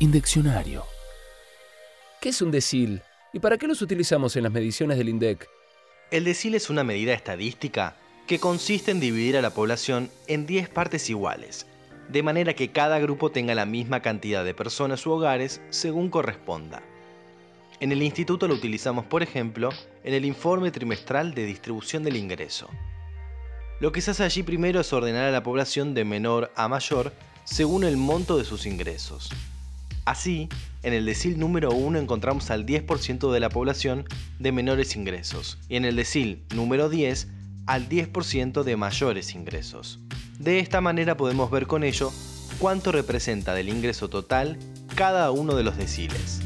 Indeccionario. ¿Qué es un decil? ¿Y para qué los utilizamos en las mediciones del INDEC? El decil es una medida estadística que consiste en dividir a la población en 10 partes iguales, de manera que cada grupo tenga la misma cantidad de personas u hogares según corresponda. En el instituto lo utilizamos, por ejemplo, en el informe trimestral de distribución del ingreso. Lo que se hace allí primero es ordenar a la población de menor a mayor según el monto de sus ingresos. Así, en el decil número 1 encontramos al 10% de la población de menores ingresos y en el decil número 10 al 10% de mayores ingresos. De esta manera podemos ver con ello cuánto representa del ingreso total cada uno de los deciles.